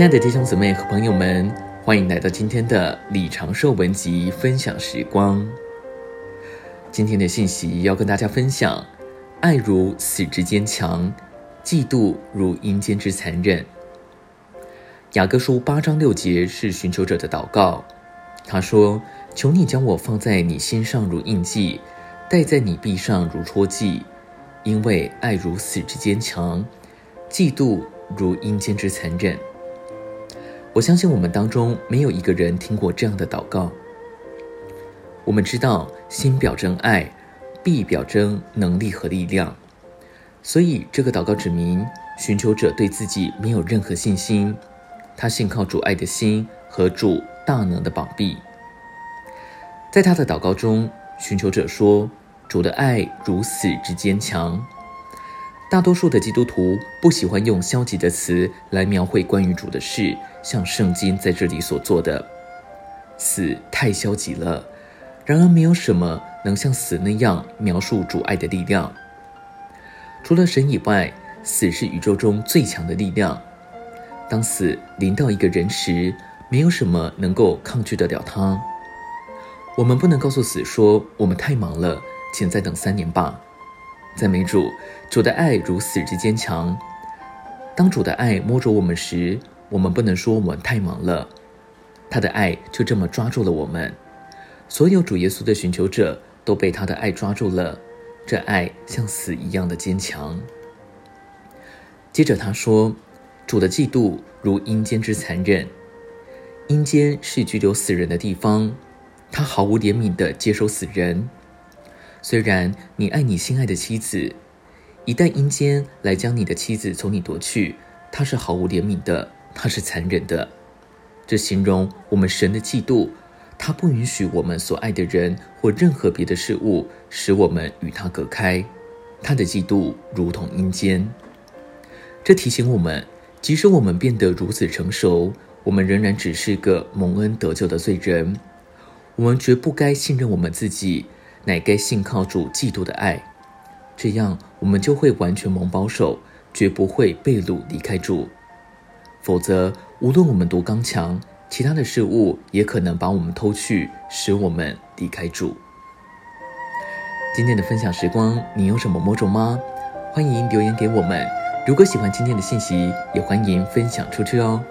亲爱的弟兄姊妹和朋友们，欢迎来到今天的李长寿文集分享时光。今天的信息要跟大家分享：爱如死之坚强，嫉妒如阴间之残忍。雅各书八章六节是寻求者的祷告。他说：“求你将我放在你心上如印记，戴在你臂上如戳记，因为爱如死之坚强，嫉妒如阴间之残忍。”我相信我们当中没有一个人听过这样的祷告。我们知道，心表征爱，臂表征能力和力量，所以这个祷告指明寻求者对自己没有任何信心，他信靠主爱的心和主大能的膀臂。在他的祷告中，寻求者说：“主的爱如死之坚强。”大多数的基督徒不喜欢用消极的词来描绘关于主的事，像圣经在这里所做的。死太消极了，然而没有什么能像死那样描述主爱的力量。除了神以外，死是宇宙中最强的力量。当死临到一个人时，没有什么能够抗拒得了他。我们不能告诉死说：“我们太忙了，请再等三年吧。”赞美主，主的爱如死之坚强。当主的爱摸着我们时，我们不能说我们太忙了，他的爱就这么抓住了我们。所有主耶稣的寻求者都被他的爱抓住了，这爱像死一样的坚强。接着他说：“主的嫉妒如阴间之残忍。阴间是拘留死人的地方，他毫无怜悯地接收死人。”虽然你爱你心爱的妻子，一旦阴间来将你的妻子从你夺去，他是毫无怜悯的，他是残忍的。这形容我们神的嫉妒，他不允许我们所爱的人或任何别的事物使我们与他隔开。他的嫉妒如同阴间。这提醒我们，即使我们变得如此成熟，我们仍然只是个蒙恩得救的罪人。我们绝不该信任我们自己。乃该信靠主嫉妒的爱，这样我们就会完全蒙保守，绝不会被掳离开主。否则，无论我们多刚强，其他的事物也可能把我们偷去，使我们离开主。今天的分享时光，你有什么摸着吗？欢迎留言给我们。如果喜欢今天的信息，也欢迎分享出去哦。